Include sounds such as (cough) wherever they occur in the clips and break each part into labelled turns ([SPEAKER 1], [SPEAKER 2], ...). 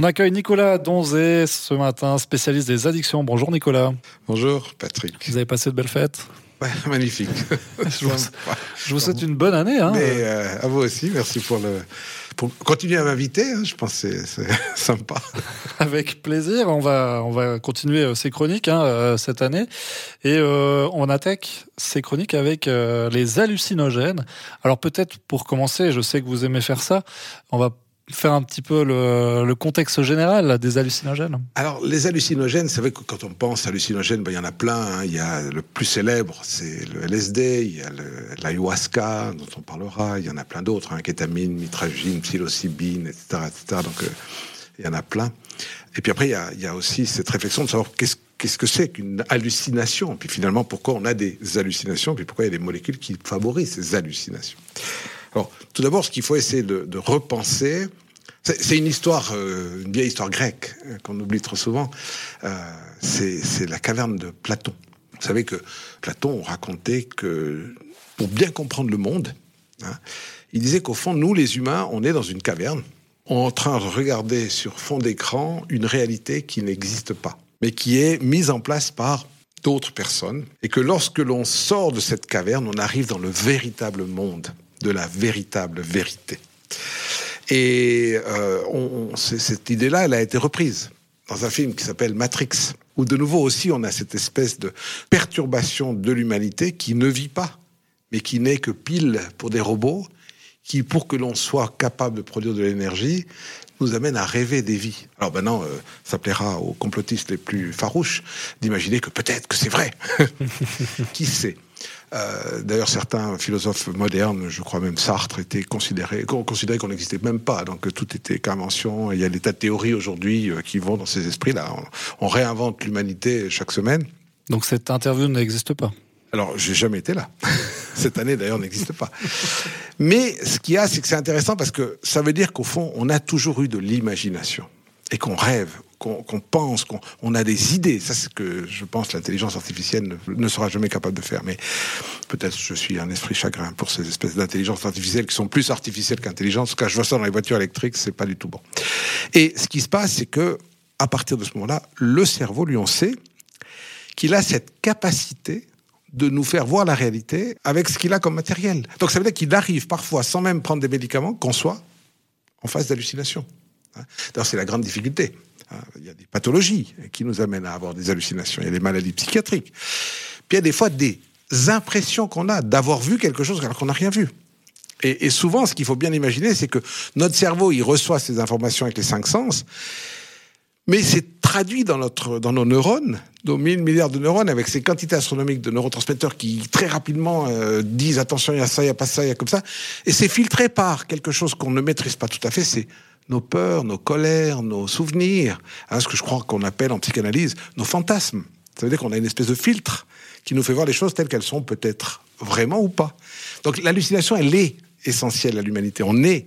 [SPEAKER 1] On accueille Nicolas Donzé ce matin, spécialiste des addictions. Bonjour Nicolas.
[SPEAKER 2] Bonjour Patrick.
[SPEAKER 1] Vous avez passé de belles fêtes (laughs)
[SPEAKER 2] ouais, Magnifique. (laughs)
[SPEAKER 1] je, vous, souhaite une bonne année. Hein.
[SPEAKER 2] Mais euh, à vous aussi, merci pour le pour continuer à m'inviter. Hein, je pense que c'est sympa. (laughs)
[SPEAKER 1] Avec plaisir. On va on va continuer euh, ces chroniques hein, euh, cette année et euh, on attaque ces chroniques avec les hallucinogènes. Alors peut-être pour commencer, je sais que vous aimez faire ça. On va faire un petit peu le, contexte général des hallucinogènes
[SPEAKER 2] Alors, les hallucinogènes, c'est vrai que quand on pense hallucinogènes, ben, il y en a plein. Hein. Il y a le plus célèbre, c'est le LSD, il y a l'ayahuasca, dont on parlera, il y en a plein d'autres, hein, kétamine, mitragine, psilocybine, etc. etc. donc, euh, il y en a plein. Et puis après, il y a, aussi cette réflexion de savoir qu'est-ce qu'est-ce que c'est qu'une hallucination Puis finalement, pourquoi on a des hallucinations Puis pourquoi il y a des molécules qui favorisent ces hallucinations alors, tout d'abord, ce qu'il faut essayer de, repenser, c'est une histoire, euh, une vieille histoire grecque euh, qu'on oublie trop souvent. Euh, c'est la caverne de Platon. Vous savez que Platon racontait que pour bien comprendre le monde, hein, il disait qu'au fond, nous, les humains, on est dans une caverne, en train de regarder sur fond d'écran une réalité qui n'existe pas, mais qui est mise en place par d'autres personnes, et que lorsque l'on sort de cette caverne, on arrive dans le véritable monde de la véritable vérité. Et euh, cette idée-là, elle a été reprise dans un film qui s'appelle Matrix, où de nouveau aussi on a cette espèce de perturbation de l'humanité qui ne vit pas, mais qui n'est que pile pour des robots, qui, pour que l'on soit capable de produire de l'énergie, nous amène à rêver des vies. Alors maintenant, euh, ça plaira aux complotistes les plus farouches d'imaginer que peut-être que c'est vrai. (laughs) qui sait? Euh, D'ailleurs, certains philosophes modernes, je crois même Sartre, étaient considérés, considérés qu'on n'existait même pas. Donc tout était qu'invention. Il y a des tas de théories aujourd'hui euh, qui vont dans ces esprits-là. On, réinvente l'humanité chaque semaine.
[SPEAKER 1] Donc cette interview n'existe pas
[SPEAKER 2] alors, j'ai jamais été là. (laughs) Cette année, d'ailleurs, n'existe pas. Mais ce qu'il y a, c'est que c'est intéressant parce que ça veut dire qu'au fond, on a toujours eu de l'imagination et qu'on rêve, qu'on pense, qu'on a des idées. Ça, c'est ce que je pense l'intelligence artificielle ne, sera jamais capable de faire. Mais peut-être je suis un esprit chagrin pour ces espèces d'intelligence artificielle qui sont plus artificielles qu'intelligentes. Quand je vois ça dans les voitures électriques, c'est pas du tout bon. Et ce qui se passe, c'est que à partir de ce moment-là, le cerveau, lui, on sait qu'il a cette capacité de nous faire voir la réalité avec ce qu'il a comme matériel. Donc ça veut dire qu'il arrive parfois, sans même prendre des médicaments, qu'on soit en phase d'hallucination. Hein. D'ailleurs, c'est la grande difficulté. Hein. Il y a des pathologies qui nous amènent à avoir des hallucinations. Il y a des maladies psychiatriques. Puis il y a des fois des impressions qu'on a d'avoir vu quelque chose alors qu'on n'a rien vu. Et, souvent, ce qu'il faut bien imaginer, c'est que notre cerveau, il reçoit ces informations avec les cinq sens, mais c'est traduit dans, notre, dans nos neurones, nos 1000 milliards de neurones, avec ces quantités astronomiques de neurotransmetteurs qui très rapidement euh, disent attention, il y a ça, il n'y a pas ça, il y a comme ça. Et c'est filtré par quelque chose qu'on ne maîtrise pas tout à fait, c'est nos peurs, nos colères, nos souvenirs, hein, ce que je crois qu'on appelle en psychanalyse nos fantasmes. Ça veut dire qu'on a une espèce de filtre qui nous fait voir les choses telles qu'elles sont peut-être vraiment ou pas. Donc l'hallucination, elle est essentielle à l'humanité. On est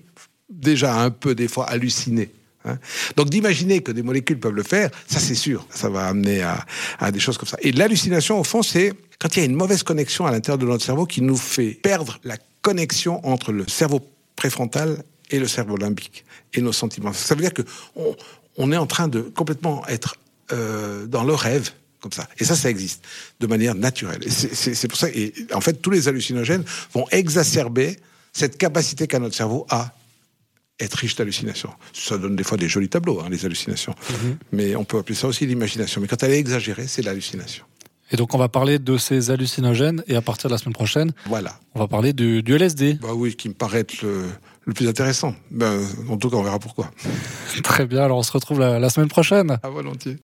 [SPEAKER 2] déjà un peu des fois halluciné. Hein. Donc d'imaginer que des molécules peuvent le faire, ça c'est sûr, ça va amener à, des choses comme ça. Et l'hallucination, au fond, c'est quand il y a une mauvaise connexion à l'intérieur de notre cerveau qui nous fait perdre la connexion entre le cerveau préfrontal et le cerveau limbique et nos sentiments. Ça veut dire que on, est en train de complètement être euh, dans le rêve comme ça. Et ça, ça existe de manière naturelle. C'est pour ça. Et en fait, tous les hallucinogènes vont exacerber cette capacité qu'a notre cerveau à être riche d'hallucinations. Ça donne des fois des jolis tableaux, hein, les hallucinations. Mhm. Mais on peut appeler ça aussi l'imagination. Mais quand elle est exagérée, c'est l'hallucination.
[SPEAKER 1] Et donc on va parler de ces hallucinogènes et à partir de la semaine prochaine,
[SPEAKER 2] voilà.
[SPEAKER 1] on va parler du, LSD.
[SPEAKER 2] Bah oui, qui me paraît être le, plus intéressant. Ben, en tout cas, on verra pourquoi.
[SPEAKER 1] Très bien, alors on se retrouve la, la semaine prochaine.
[SPEAKER 2] À volontiers.